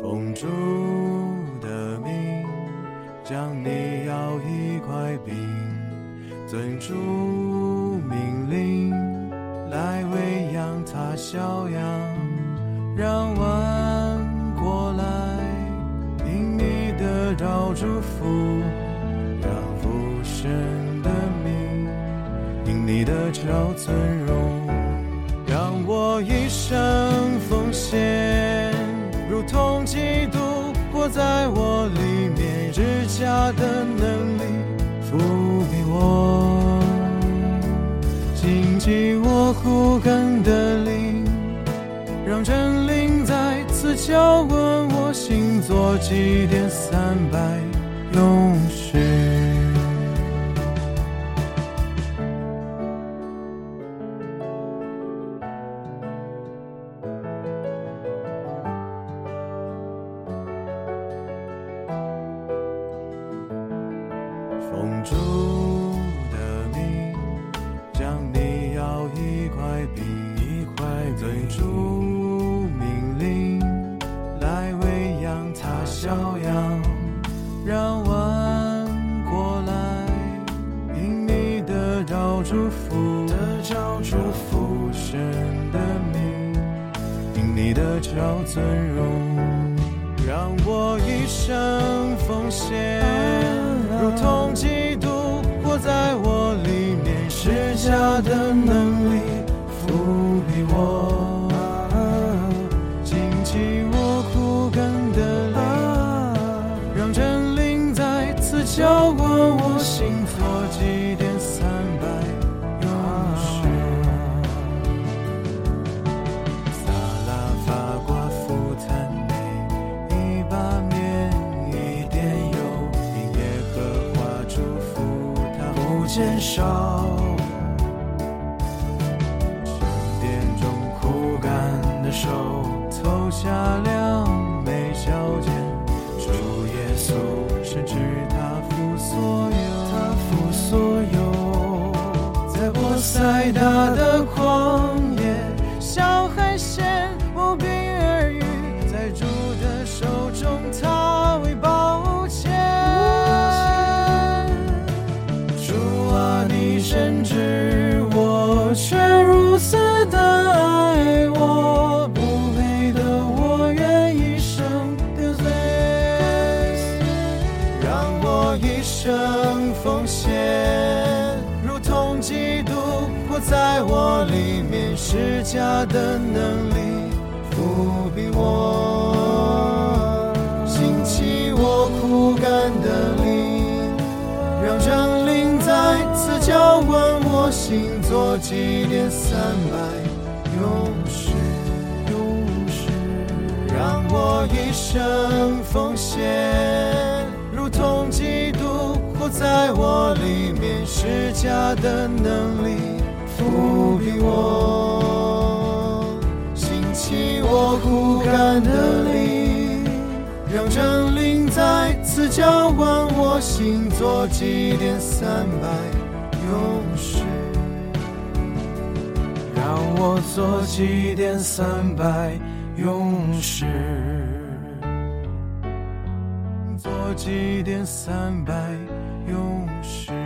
奉主的命，将你要一块饼，尊主命令，来喂养他小羊，让万国来因你得到祝福，让父神的名因你得着尊荣，让我一生奉献，在我里面，日加的能力抚慰我，谨记我枯干的灵，让真灵再次浇灌我心，做祭奠三百勇士。奉主的名，将你要一块饼一块尊主命令，来喂养他小羊，让万国来因你得到祝福，得着祝福神的名，因你得着尊荣，让我一生奉献。如同基督活在我里面，是假的能减少。圣殿中枯干的手，投下两枚小剑，主耶稣深知他负所有，他负所有，在波塞大的旷野，小海鲜一生奉献，如同基督活在我里面，施加的能力抚平我，兴起我苦干的灵。让真灵再次浇灌我心，做祭奠三百勇士，勇士，让我一生奉献，如同基督活在我里面，施加的能力抚平我，兴起我苦干的灵。让真灵再次浇灌我心，做祭奠三百勇士。让我做祭奠三百勇士，祭奠三百勇士。